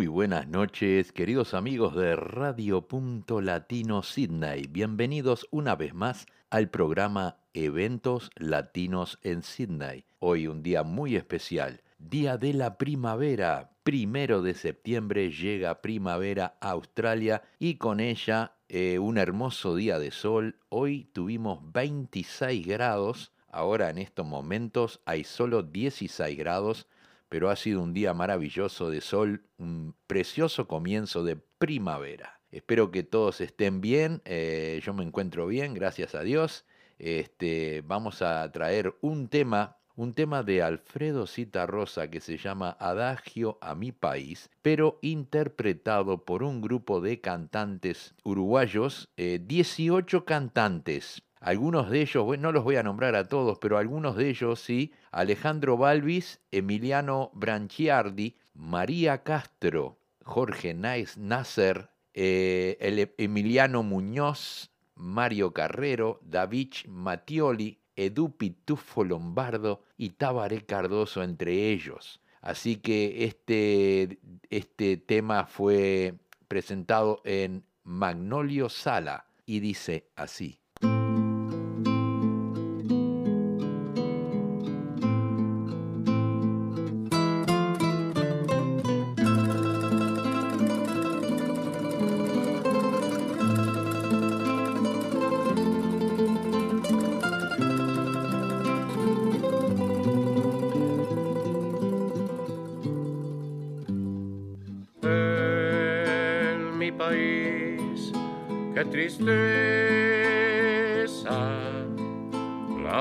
Muy buenas noches, queridos amigos de Radio Punto Latino Sydney. Bienvenidos una vez más al programa Eventos Latinos en Sydney. Hoy un día muy especial, Día de la Primavera. Primero de septiembre llega primavera a Australia y con ella eh, un hermoso día de sol. Hoy tuvimos 26 grados, ahora en estos momentos hay solo 16 grados pero ha sido un día maravilloso de sol, un precioso comienzo de primavera. Espero que todos estén bien, eh, yo me encuentro bien, gracias a Dios. Este, vamos a traer un tema, un tema de Alfredo Rosa que se llama Adagio a mi país, pero interpretado por un grupo de cantantes uruguayos, 18 eh, cantantes, algunos de ellos, no los voy a nombrar a todos, pero algunos de ellos sí, Alejandro Balvis, Emiliano Branchiardi, María Castro, Jorge Nais Nasser, eh, Emiliano Muñoz, Mario Carrero, David Mattioli, Edu Pitufo Lombardo y Tabaré Cardoso entre ellos. Así que este, este tema fue presentado en Magnolio Sala y dice así.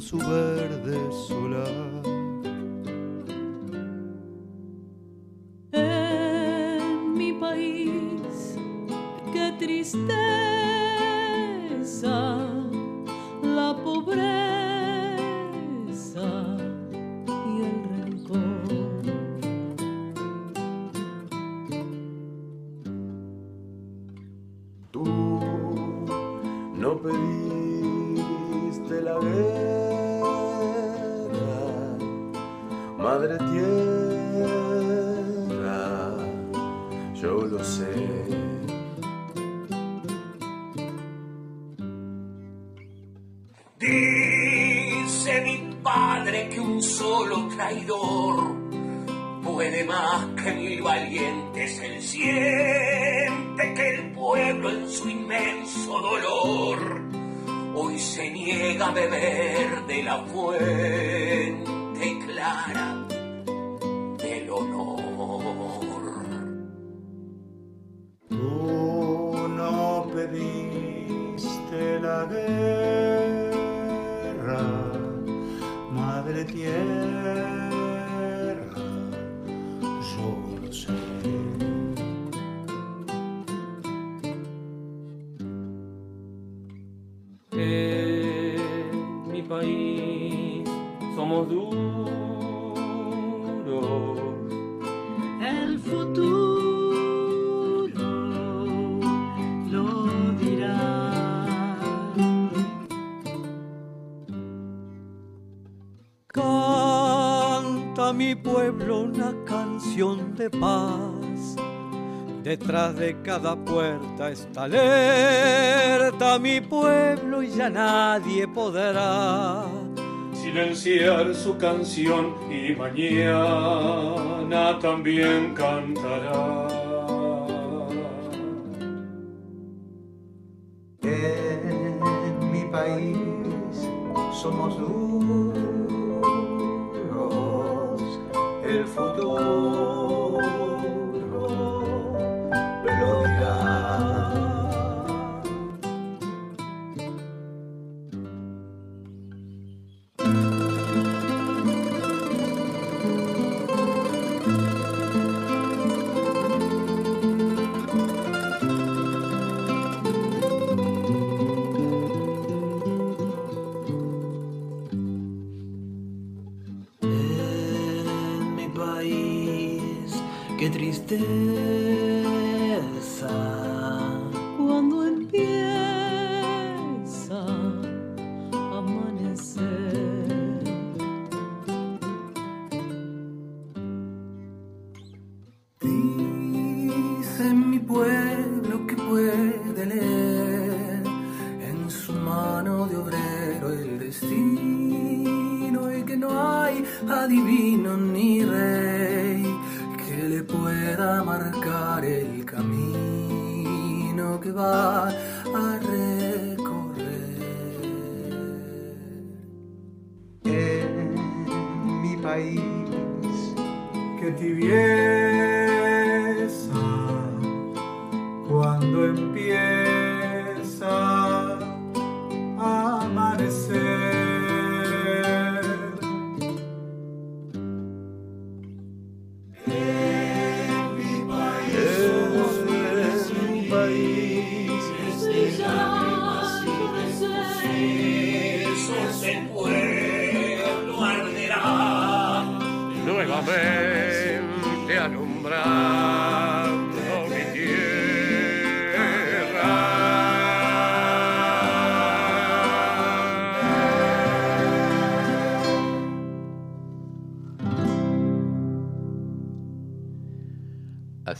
su verde solar. Puede más que mil valientes. Él siente que el pueblo en su inmenso dolor hoy se niega a beber de la fuente clara Detrás de cada puerta está alerta mi pueblo y ya nadie podrá silenciar su canción y mañana también cantará. En mi país somos duros,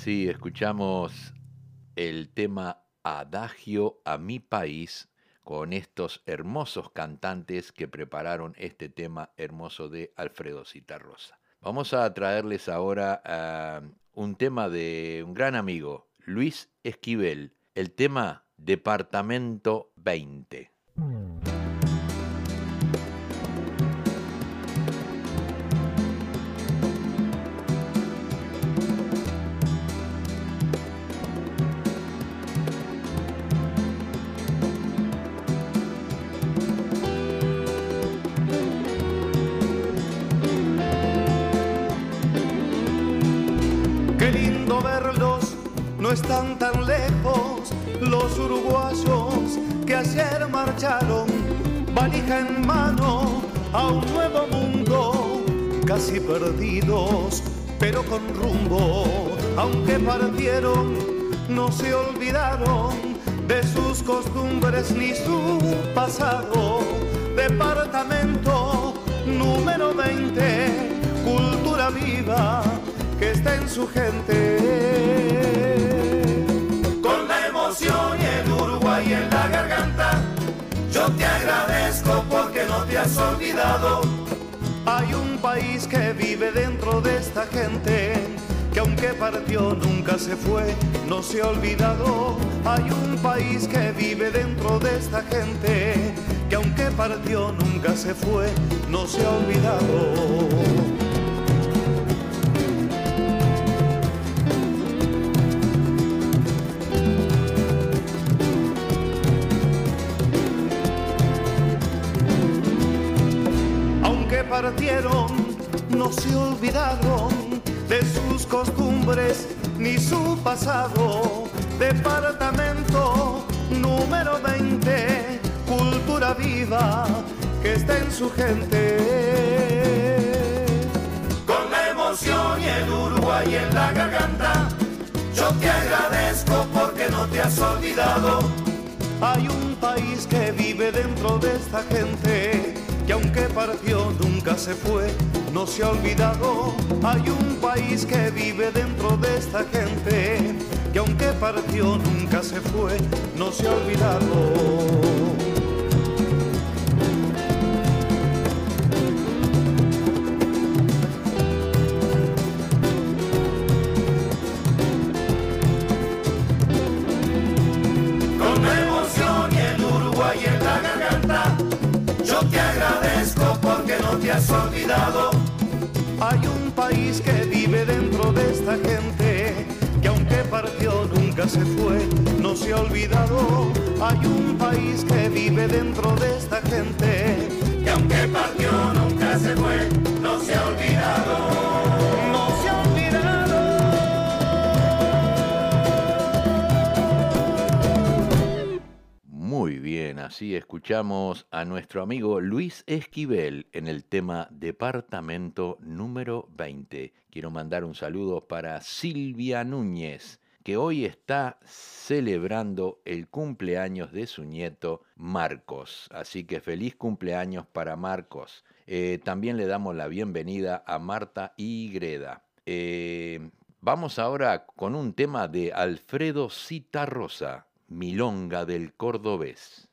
Así escuchamos el tema Adagio a mi país con estos hermosos cantantes que prepararon este tema hermoso de Alfredo Citarrosa. Vamos a traerles ahora ah, un tema de un gran amigo, Luis Esquivel, el tema Departamento 20. Qué casi perdidos, pero con rumbo, aunque partieron, no se olvidaron de sus costumbres ni su pasado. Departamento número 20, cultura viva que está en su gente. Con la emoción y el Uruguay en la garganta, yo te agradezco porque no te has olvidado. País que vive dentro de esta gente, que aunque partió nunca se fue, no se ha olvidado. Hay un país que vive dentro de esta gente, que aunque partió nunca se fue, no se ha olvidado. aunque partieron, no se olvidaron de sus costumbres ni su pasado. Departamento número 20, cultura viva que está en su gente. Con la emoción y el Uruguay en la garganta, yo te agradezco porque no te has olvidado. Hay un país que vive dentro de esta gente, que aunque partió nunca se fue, no se ha olvidado. Hay un país que vive dentro de esta gente, que aunque partió nunca se fue, no se ha olvidado. Hay un país que vive dentro de esta gente, que aunque partió nunca se fue, no se ha olvidado. Hay un país que vive dentro de esta gente, que aunque partió nunca se fue, no se ha olvidado. Así escuchamos a nuestro amigo Luis Esquivel en el tema Departamento número 20. Quiero mandar un saludo para Silvia Núñez, que hoy está celebrando el cumpleaños de su nieto Marcos. Así que feliz cumpleaños para Marcos. Eh, también le damos la bienvenida a Marta y Greda. Eh, vamos ahora con un tema de Alfredo Citarrosa, Milonga del Cordobés.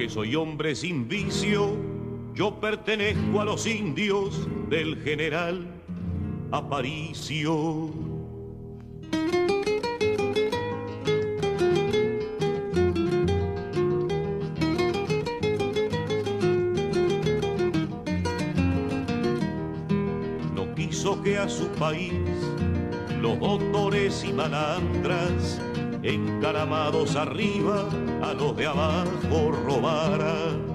Porque soy hombre sin vicio, yo pertenezco a los indios del general Aparicio. No quiso que a su país los doctores y malandras encaramados arriba a los de abajo robaran.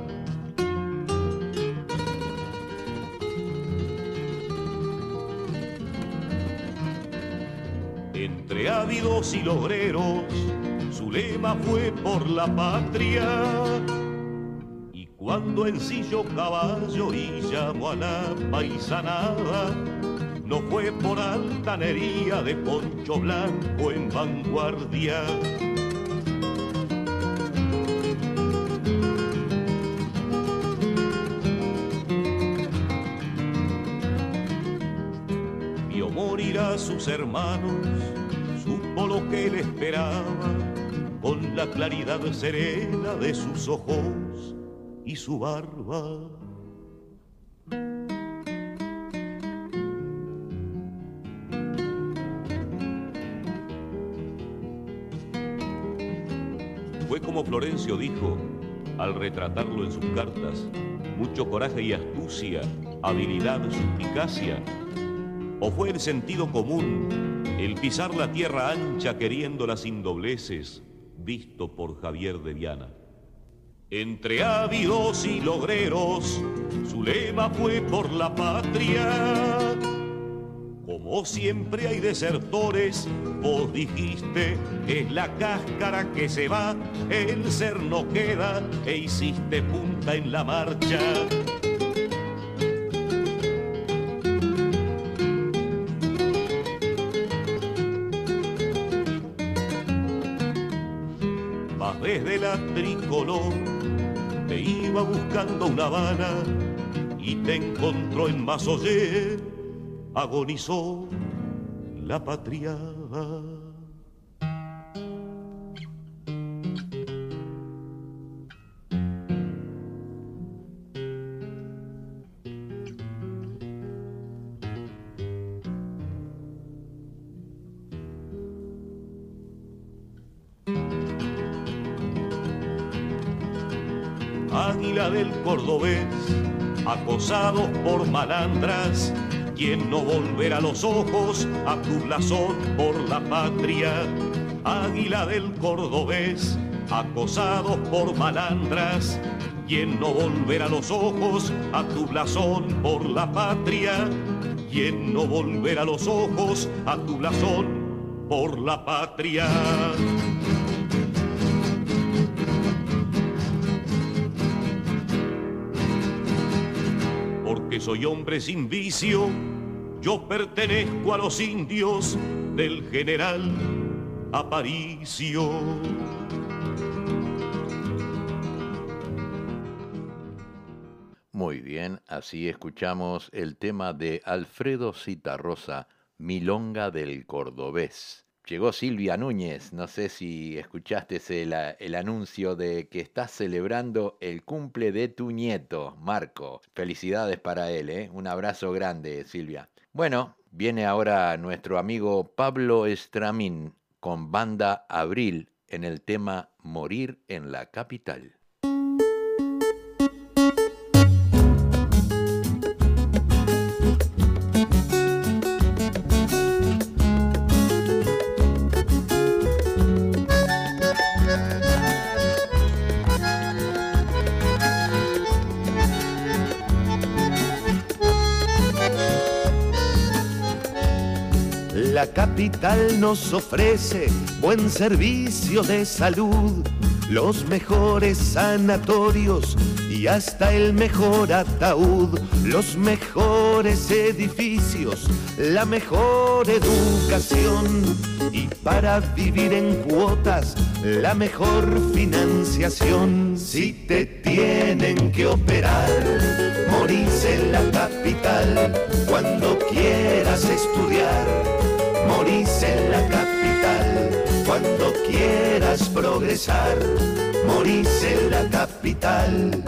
Entre ávidos y logreros, su lema fue por la patria. Y cuando ensilló caballo y llamó a la paisanada, no fue por altanería de poncho blanco en vanguardia. Vio morir a sus hermanos, supo lo que le esperaba, con la claridad serena de sus ojos y su barba. Como Florencio dijo al retratarlo en sus cartas, mucho coraje y astucia, habilidad, suspicacia. O fue el sentido común, el pisar la tierra ancha queriéndola sin dobleces, visto por Javier de Viana. Entre ávidos y logreros, su lema fue por la patria. Como siempre hay desertores, vos dijiste, es la cáscara que se va, el ser no queda, e hiciste punta en la marcha. Vas desde la tricolor, te iba buscando una Habana y te encontró en Mazoyer agonizó la patria. Águila del cordobés, acosados por malandras, quien no volverá los ojos a tu blasón por la patria. Águila del cordobés, acosados por malandras, quien no volverá los ojos a tu blasón por la patria. Quien no volverá los ojos a tu blasón por la patria. Soy hombre sin vicio, yo pertenezco a los indios del general Aparicio. Muy bien, así escuchamos el tema de Alfredo Citarrosa, Milonga del Cordobés. Llegó Silvia Núñez, no sé si escuchaste el, el, anuncio de que estás celebrando el cumple de tu nieto, Marco. Felicidades para él, ¿eh? un abrazo grande, Silvia. Bueno, viene ahora nuestro amigo Pablo Estramín con banda Abril en el tema Morir en la capital. La capital nos ofrece buen servicio de salud, los mejores sanatorios y hasta el mejor ataúd, los mejores edificios, la mejor educación y para vivir en cuotas la mejor financiación. Si te tienen que operar, morís en la capital cuando quieras estudiar, morís en la capital cuando quieras progresar, morís en la capital.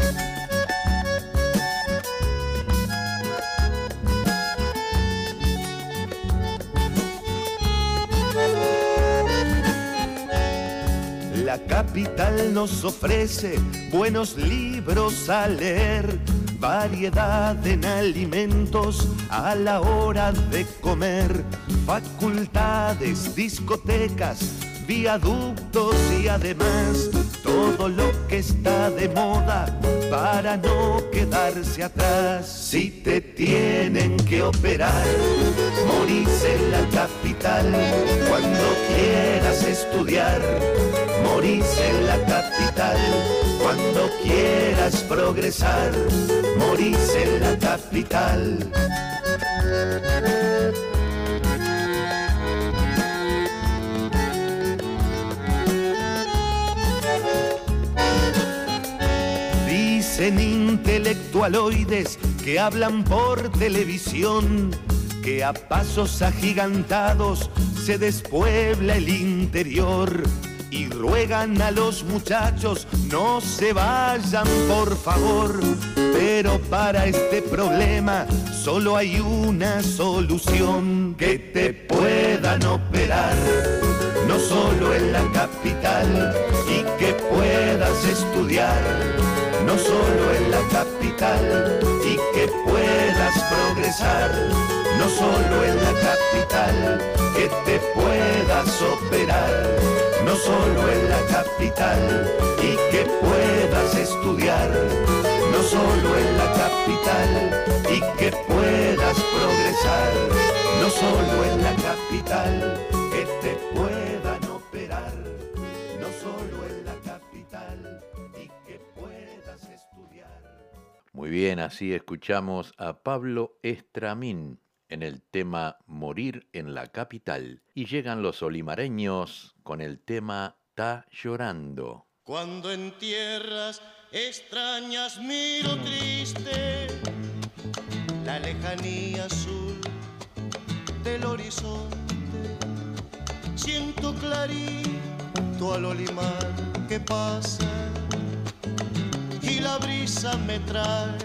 La capital nos ofrece buenos libros a leer, variedad en alimentos a la hora de comer, facultades, discotecas, viaductos y además todo lo que está de moda para no quedarse atrás. Si te tienen que operar, morís en la capital cuando quieras estudiar. Morís en la capital cuando quieras progresar. Morís en la capital. Dicen intelectualoides que hablan por televisión que a pasos agigantados se despuebla el interior y ruegan a los muchachos no se vayan por favor. Pero para este problema solo hay una solución que te puedan operar, no solo en la capital y que puedas estudiar, no solo en la capital y que puedas progresar, no solo en la capital, que te puedas operar, no solo en la capital y que puedas estudiar, no solo en la capital y que puedas progresar, no solo en la capital, que te puedan Muy bien, así escuchamos a Pablo Estramín en el tema Morir en la capital. Y llegan los olimareños con el tema Ta llorando. Cuando en tierras extrañas miro triste la lejanía azul del horizonte, siento clarito al olimar que pasa y la brisa me trae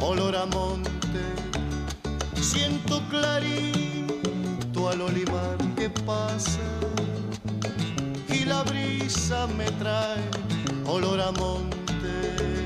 olor a monte. Siento clarito al olimar que pasa y la brisa me trae olor a monte.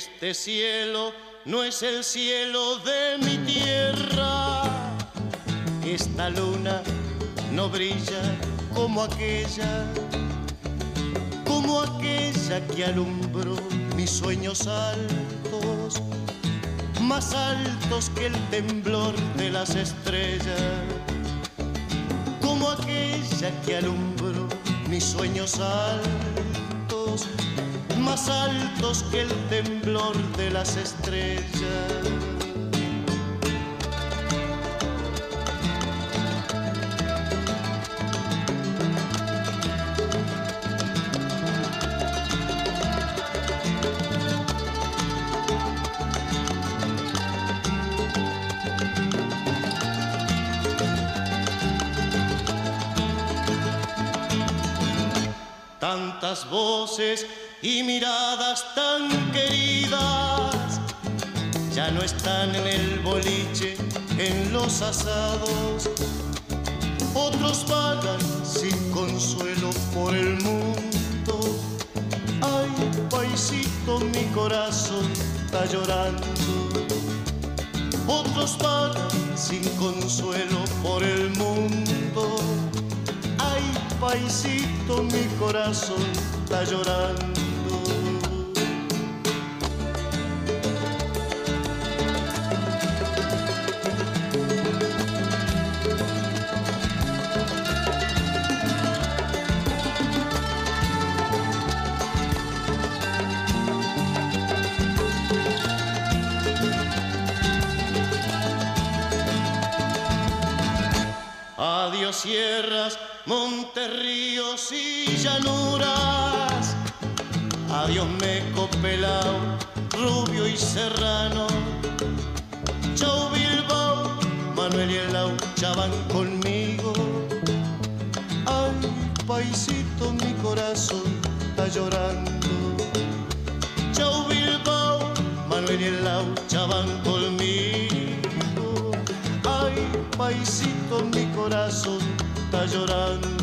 Este cielo no es el cielo de mi tierra. Esta luna no brilla como aquella, como aquella que alumbró mis sueños altos, más altos que el temblor de las estrellas, como aquella que alumbró mis sueños altos más altos que el temblor de las estrellas. Tantas voces y miradas tan queridas ya no están en el boliche, en los asados. Otros vagan sin consuelo por el mundo. Ay, paisito mi corazón está llorando. Otros vagan sin consuelo por el mundo. Ay, paisito mi corazón está llorando. Sierras, montes, ríos y llanuras. Adiós meco pelao, rubio y serrano. Chau Bilbao, Manuel y el Laucha conmigo. Ay, paisito, mi corazón está llorando. Chau Bilbao, Manuel y el Laucha van conmigo. Paisito, mi corazón está llorando.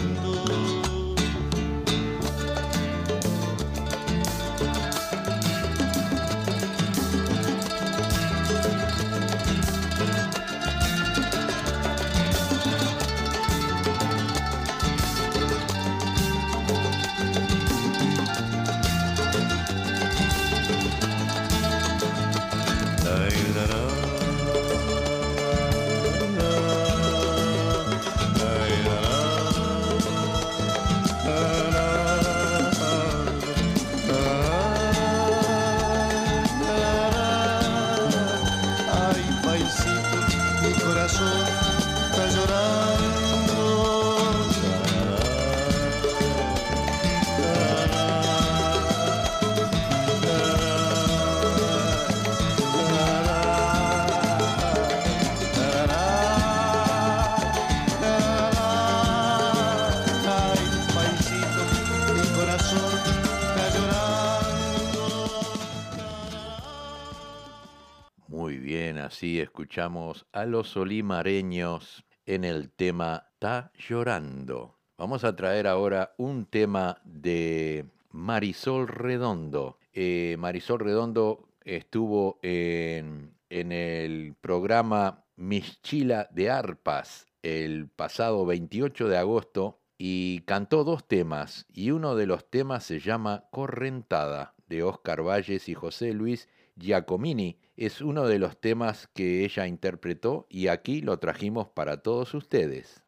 A los olimareños en el tema Ta llorando. Vamos a traer ahora un tema de Marisol Redondo. Eh, Marisol Redondo estuvo en, en el programa Mischila de Arpas el pasado 28 de agosto y cantó dos temas y uno de los temas se llama Correntada de Oscar Valles y José Luis Giacomini. Es uno de los temas que ella interpretó y aquí lo trajimos para todos ustedes.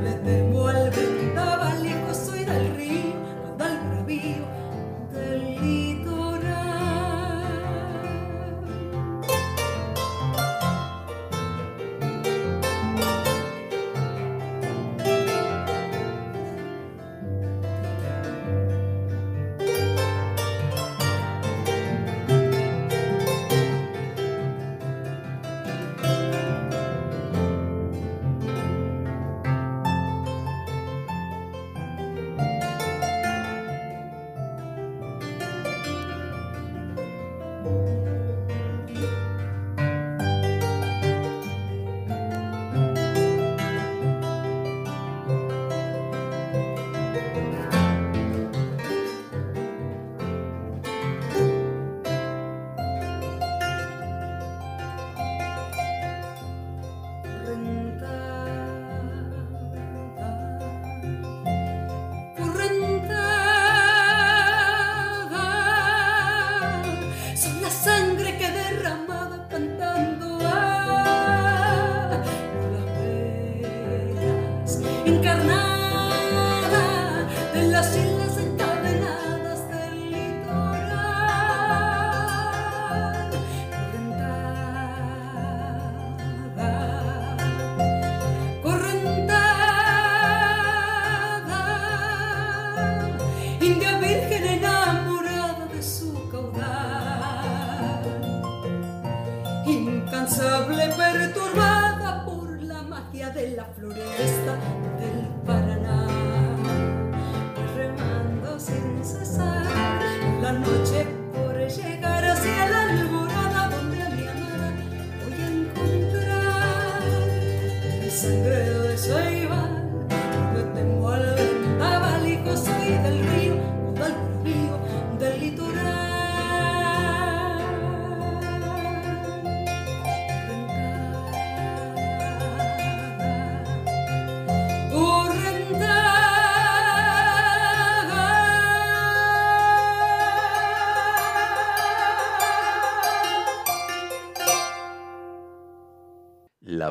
Ceibar. No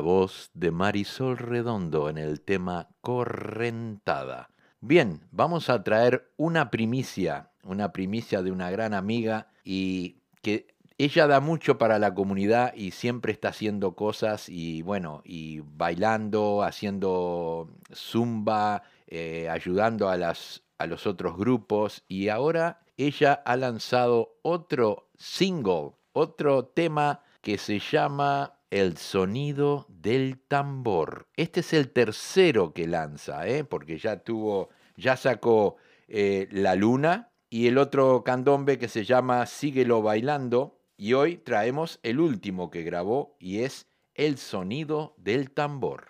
Voz de Marisol Redondo en el tema Correntada. Bien, vamos a traer una primicia, una primicia de una gran amiga y que ella da mucho para la comunidad y siempre está haciendo cosas y bueno, y bailando, haciendo zumba, eh, ayudando a, las, a los otros grupos y ahora ella ha lanzado otro single, otro tema que se llama El sonido del tambor. Este es el tercero que lanza, ¿eh? porque ya tuvo, ya sacó eh, La Luna y el otro candombe que se llama Síguelo bailando y hoy traemos el último que grabó y es El sonido del tambor.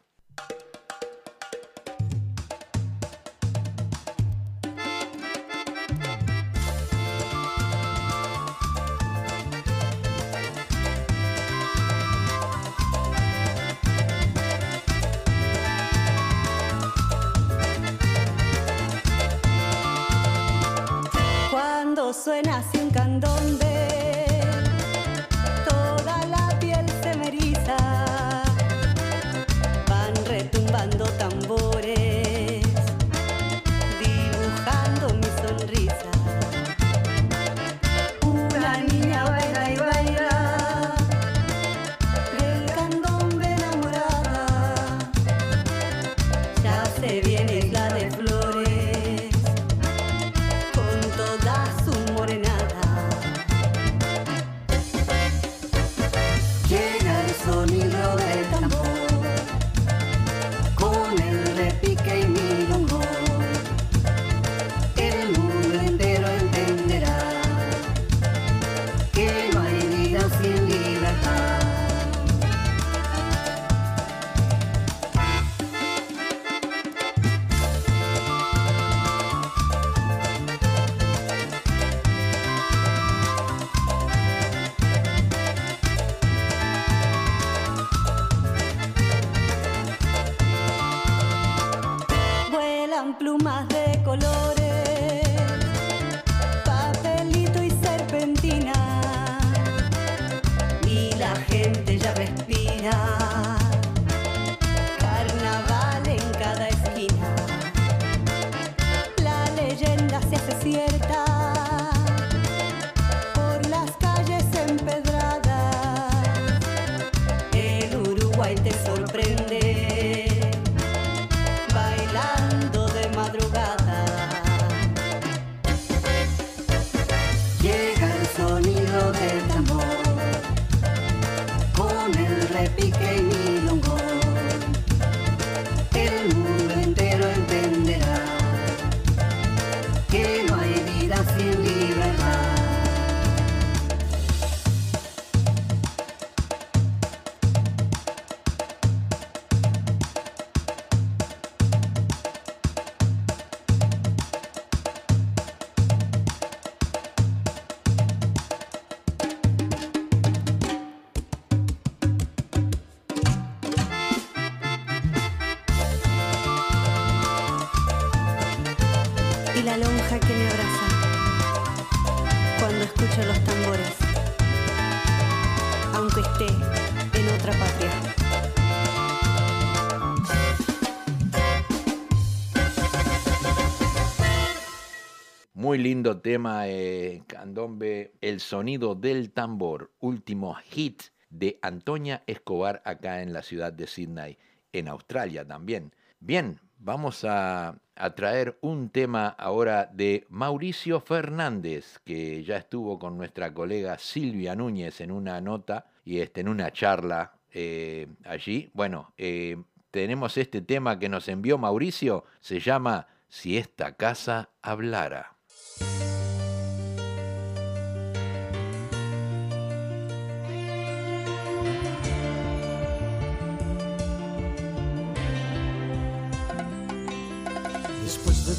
Lindo tema, eh, candombe, El sonido del tambor, último hit de Antonia Escobar acá en la ciudad de Sydney, en Australia también. Bien, vamos a, traer un tema ahora de Mauricio Fernández, que ya estuvo con nuestra colega Silvia Núñez en una nota y este, en una charla eh, allí. Bueno, eh, tenemos este tema que nos envió Mauricio, se llama Si esta casa hablara.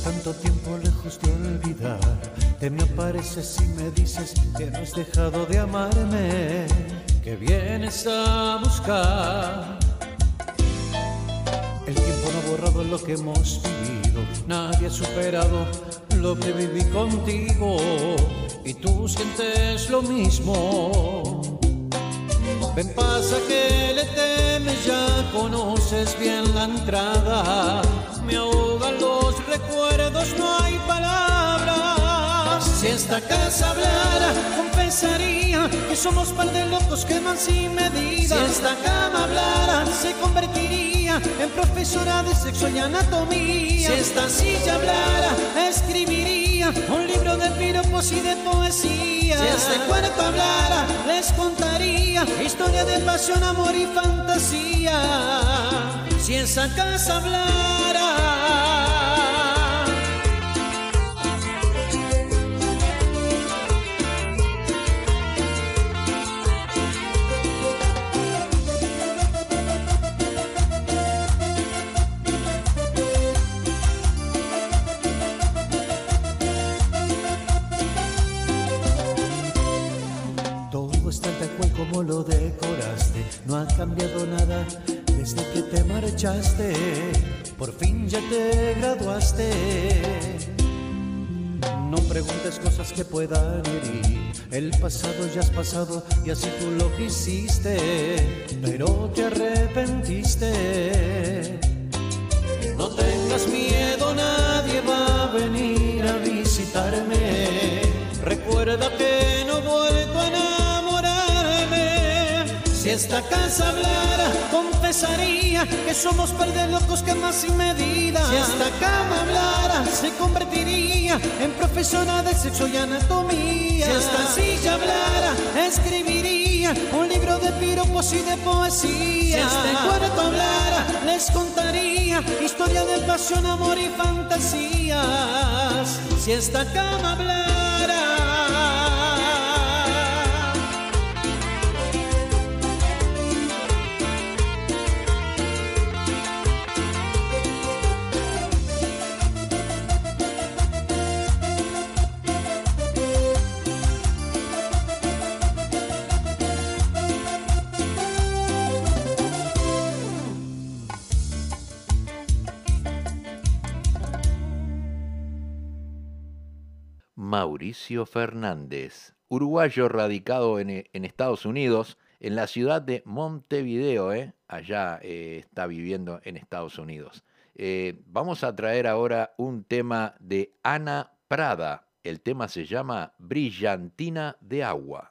Tanto tiempo lejos de olvidar, te me apareces y me dices que no has dejado de amarme, que vienes a buscar. El tiempo no ha borrado lo que hemos vivido, nadie ha superado lo que viví contigo y tú sientes lo mismo. Ven, pasa que le temes, ya conoces bien la entrada. Me ahogan los recuerdos, no hay palabras. Si esta casa hablara, confesaría que somos par de locos que van sin medida. Si esta cama hablara, se convertiría en profesora de sexo y anatomía. Si esta silla hablara, escribiría un libro de piropos y de poesía. Si este cuerpo hablara, les contaría historia de pasión, amor y fantasía. Si esa casa hablara. Cambiado nada desde que te marchaste. Por fin ya te graduaste. No preguntes cosas que puedan herir. El pasado ya has pasado y así tú lo quisiste, pero te arrepentiste. No tengas miedo, nadie va a venir a visitarme. Recuerda que Si esta casa hablara, confesaría que somos par de locos que más sin medida. Si esta cama hablara, se convertiría en profesora de sexo y anatomía. Si esta silla hablara, escribiría un libro de piropos y de poesía. Si este cuarto hablara, les contaría historia de pasión, amor y fantasías. Si esta cama hablara. Mauricio Fernández, uruguayo radicado en, eh, en Estados Unidos, en la ciudad de Montevideo, ¿eh? allá eh, está viviendo en Estados Unidos. Vamos a traer ahora un tema de Ana Prada. El tema se llama Brillantina de Agua.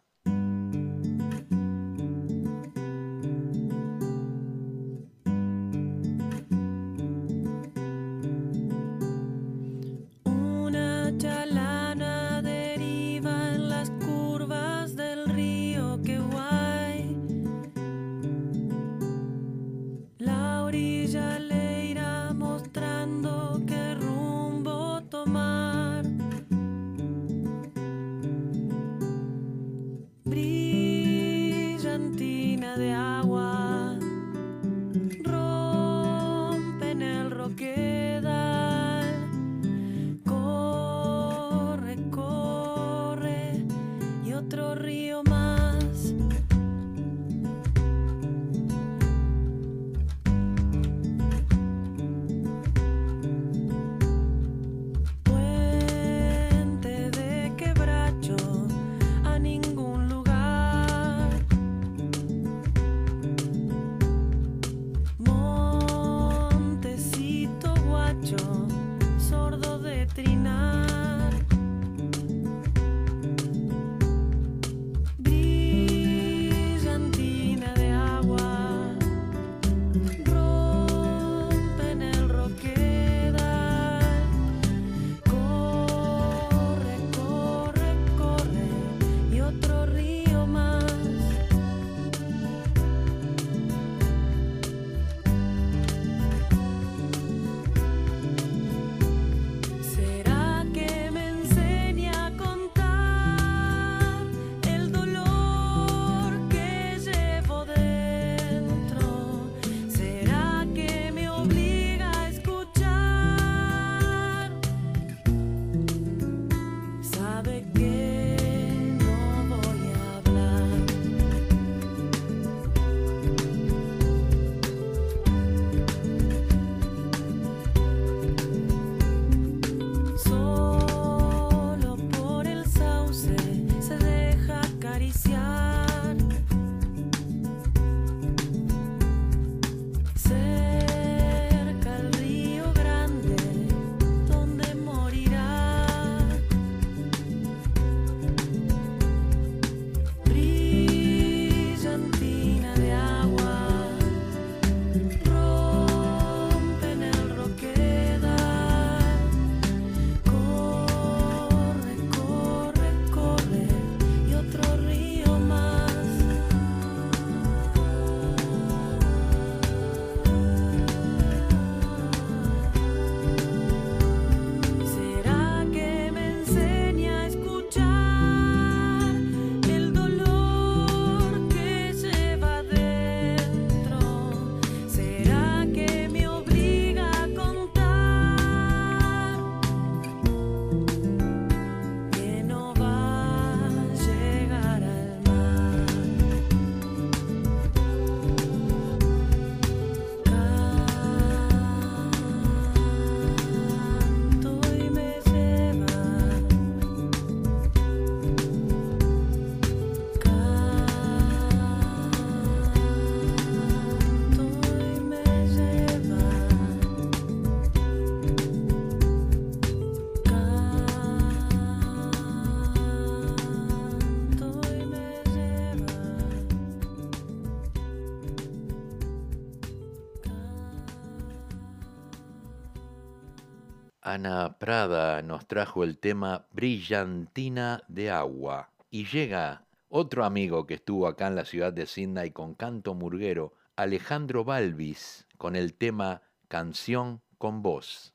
Ana Prada nos trajo el tema Brillantina de Agua. Y llega otro amigo que estuvo acá en la ciudad de Sydney con canto murguero, Alejandro Balvis, con el tema Canción con Voz.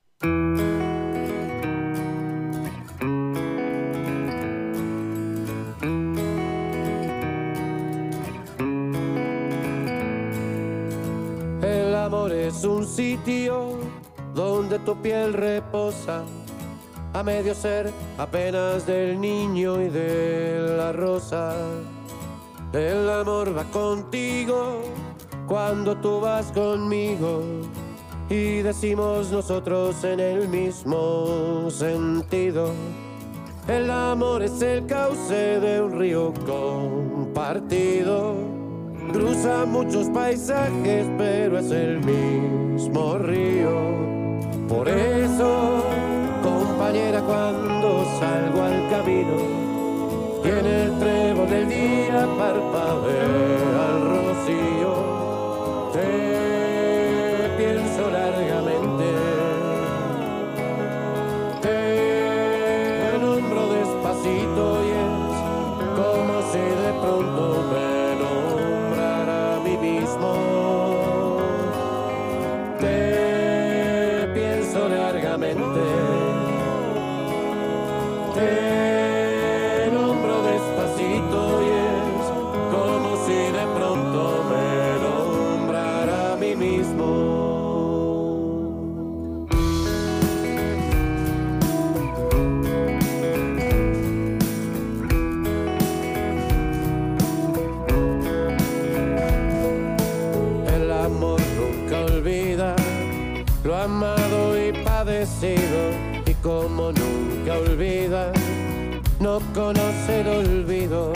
El amor es un sitio donde tu piel reposa, a medio ser apenas del niño y de la rosa. El amor va contigo cuando tú vas conmigo y decimos nosotros en el mismo sentido. El amor es el cauce de un río compartido. Cruza muchos paisajes, pero es el mismo río. Por eso, compañera, cuando salgo al camino, y en el trevo del día parpadea el rocío, pronto me nombrara a mí mismo. El amor nunca olvida lo amado y padecido y como nunca olvida no conoce el olvido.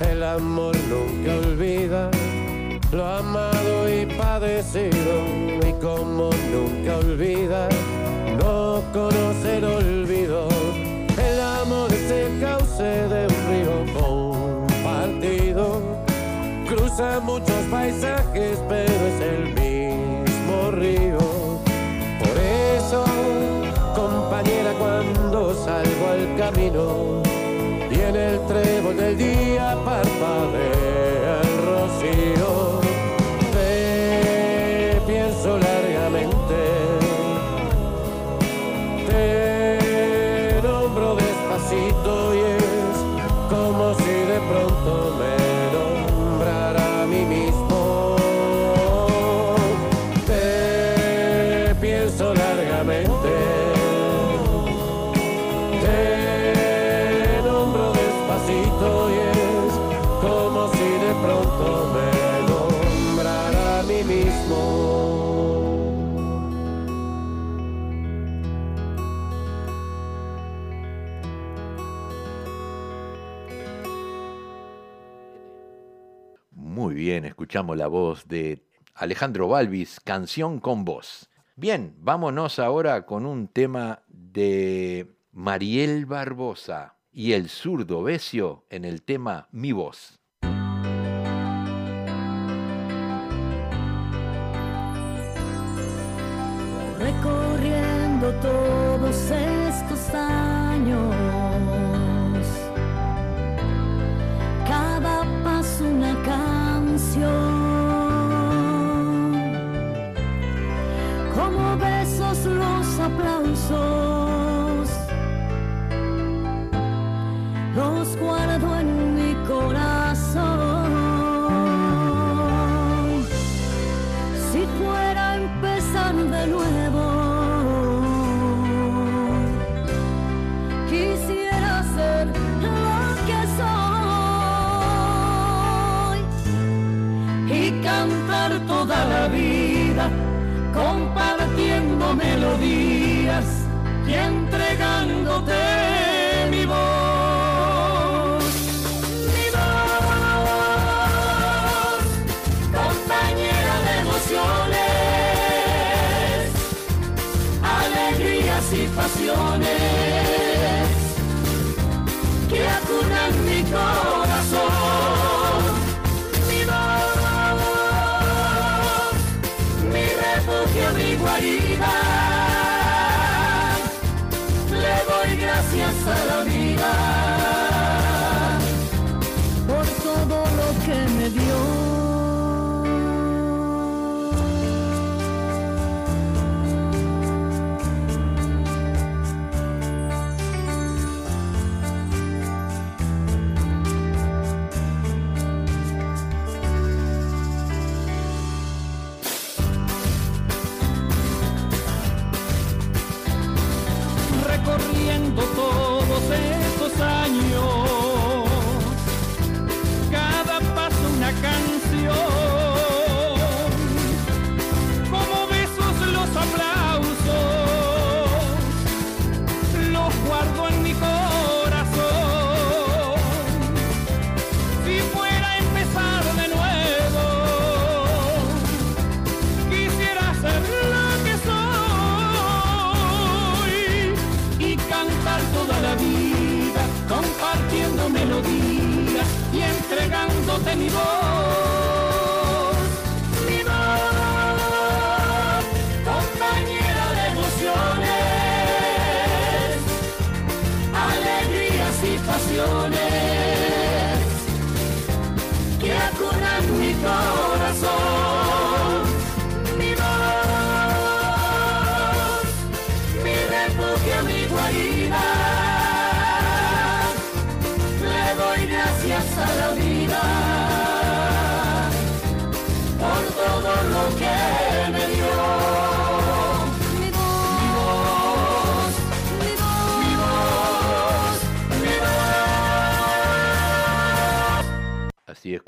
El amor no conoce el olvido. El amor es el cauce de un río compartido cruza muchos paisajes, pero es el mismo río. Por eso, compañera, cuando salgo al camino y el trébol del día parpadea el rocío, la voz de Alejandro Balvis, Canción con Voz. Bien, vámonos ahora con un tema de Mariel Barbosa y el zurdo Besio en el tema Mi Voz. recorriendo todos estos años. Aplausos, los guardo en mi corazón. Si fuera a empezar de nuevo, quisiera ser lo que soy y cantar toda la vida, compartiendo melodías y entregándote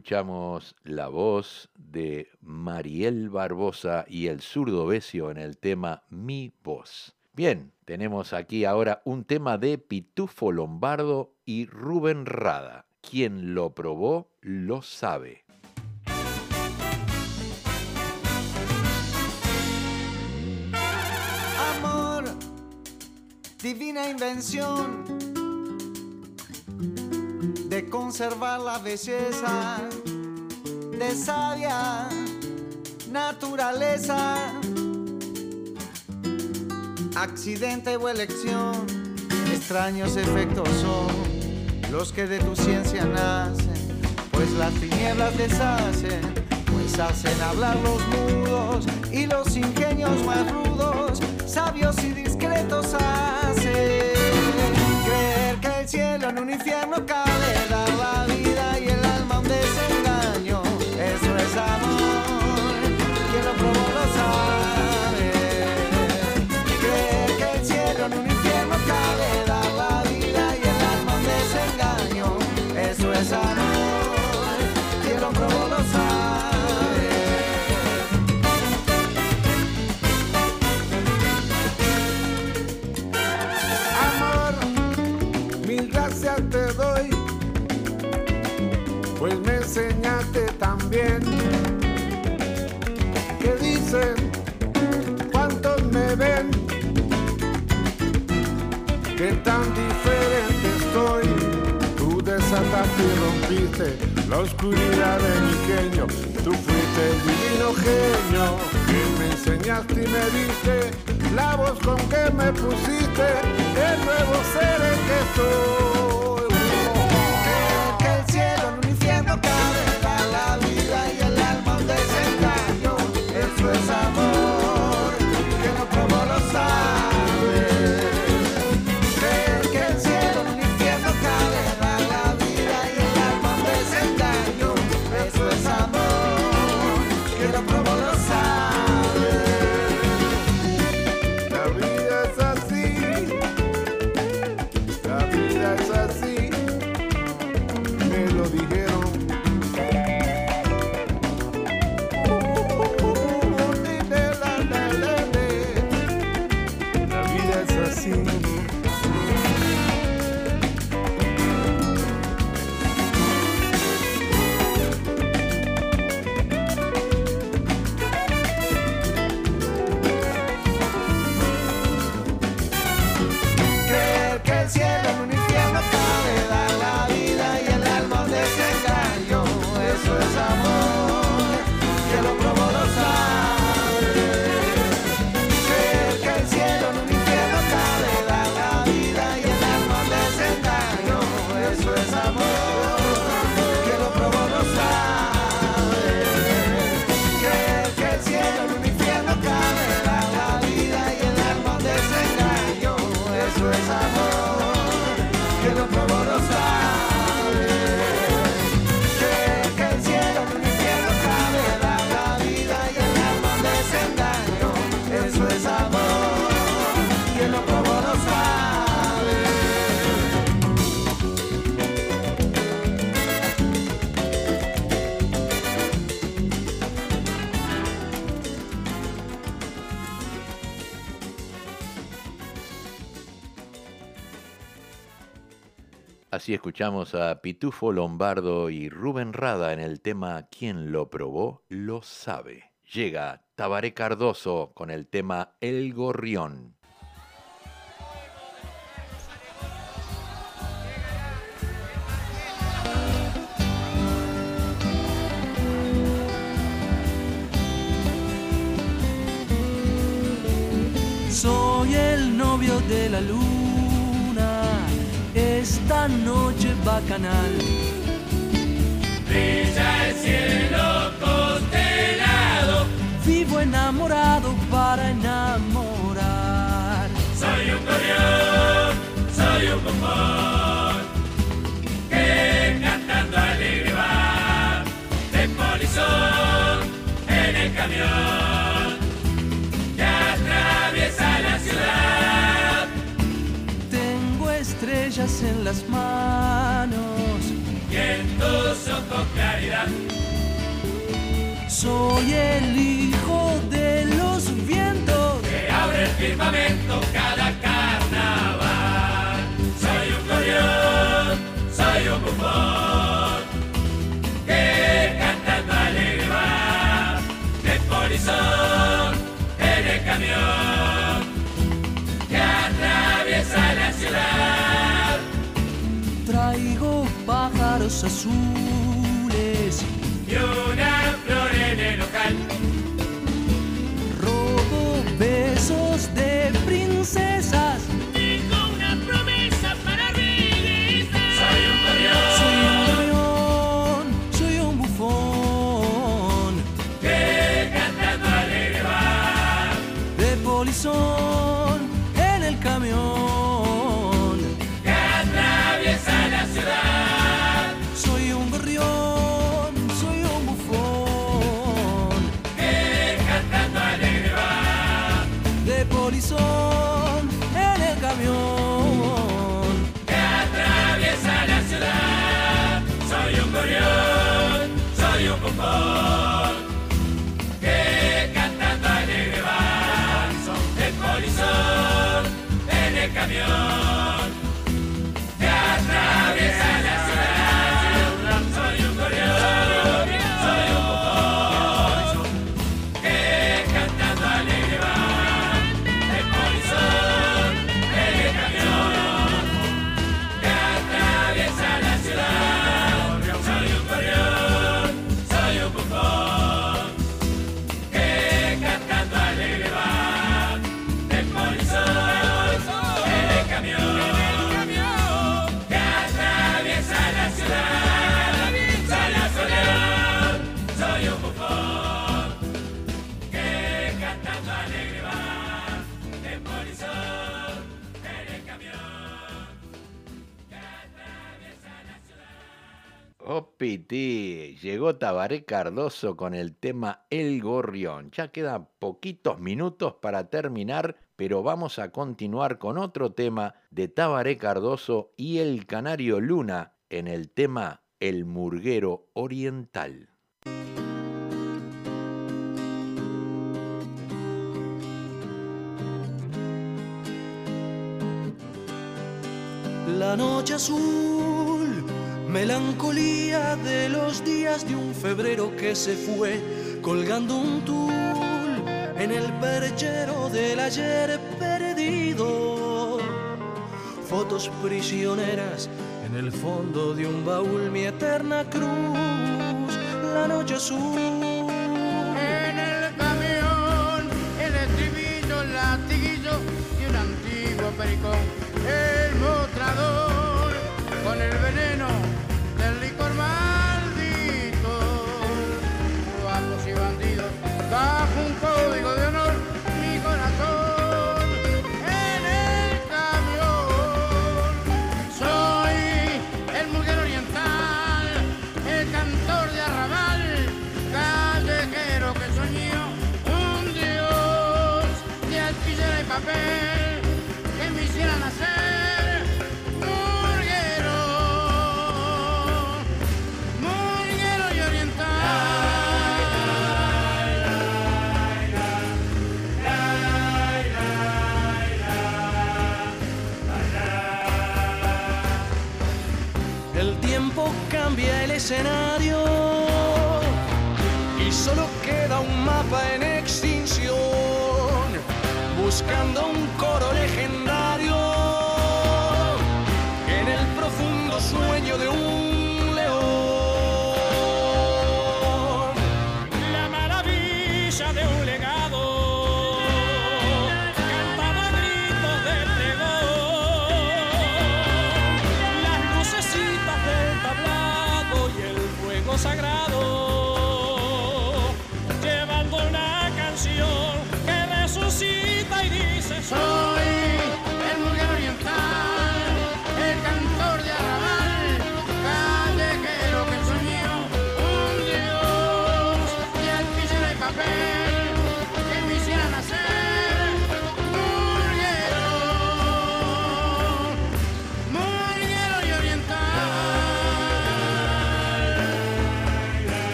escuchamos la voz de Mariel Barbosa y el zurdo Besio en el tema Mi voz. Bien, tenemos aquí ahora un tema de Pitufo Lombardo y Rubén Rada. Quien lo probó lo sabe. Amor, divina invención de conservar la belleza de sabia naturaleza. Accidente o elección, extraños efectos son los que de tu ciencia nacen, pues las tinieblas deshacen, pues hacen hablar los mudos y los ingenios más rudos, sabios y discretos hacen creer que el cielo en un infierno cabe, y rompiste la oscuridad de mi genio, tú fuiste el divino genio que me enseñaste y me diste la voz con que me pusiste el nuevo ser en que soy. Que el cielo en un infierno cabe, la vida y el alma un desengaño, eso es amor, Así escuchamos a Pitufo Lombardo y Rubén Rada en el tema Quien lo probó lo sabe. Llega Tabaré Cardoso con el tema El Gorrión. Soy el novio de la luz esta noche bacanal. Brilla el cielo constelado. Vivo enamorado para enamorar. Las manos y en tus ojos claridad. Soy el hijo de los vientos que abre el firmamento cada carnaval. Soy un gorrión, soy un bufón que cantando alegre va de polizón en el camión azules y una flor en el local. Robo besos de princesas. Tabaré Cardoso con el tema El Gorrión. Ya quedan poquitos minutos para terminar, pero vamos a continuar con otro tema de Tabaré Cardoso y el Canario Luna en el tema El Murguero Oriental. La noche azul, melancolía de los días de un febrero que se fue, colgando un tul en el perchero del ayer perdido. Fotos prisioneras en el fondo de un baúl, mi eterna cruz, la noche azul. El camión,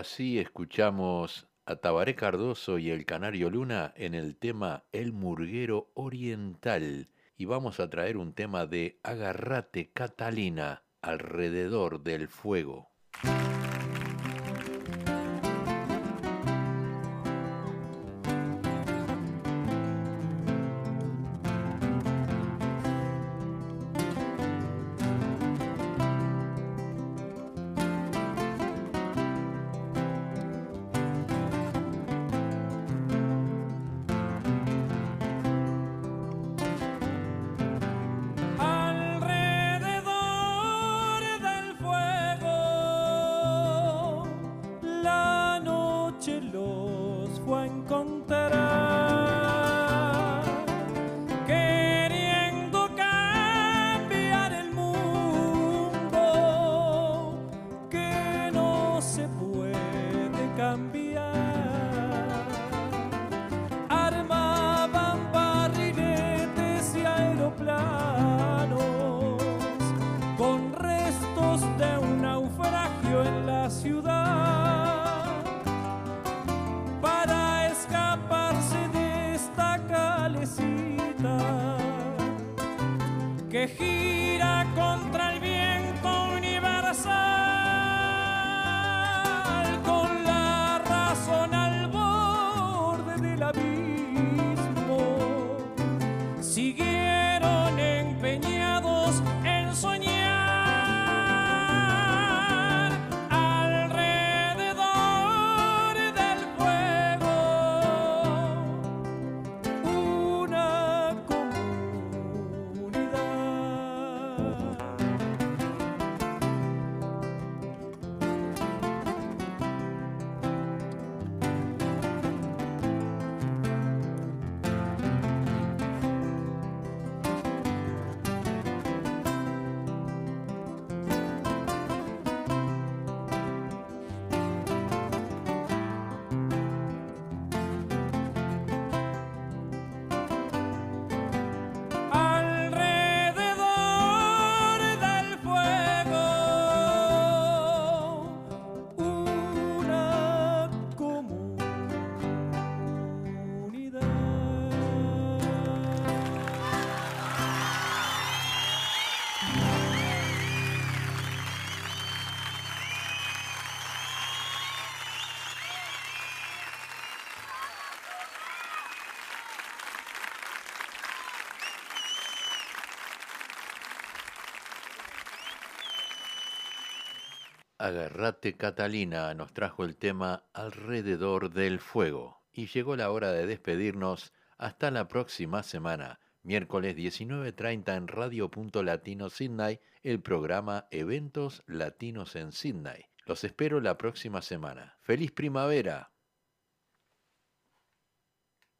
Así escuchamos a Tabaré Cardoso y el Canario Luna en el tema El Murguero Oriental y vamos a traer un tema de Agarrate Catalina alrededor del fuego. que gira contra el viento universal. Agarrate Catalina nos trajo el tema Alrededor del Fuego. Y llegó la hora de despedirnos. Hasta la próxima semana, miércoles 19.30 en Radio Punto Latino Sydney, el programa Eventos Latinos en Sydney. Los espero la próxima semana. ¡Feliz primavera!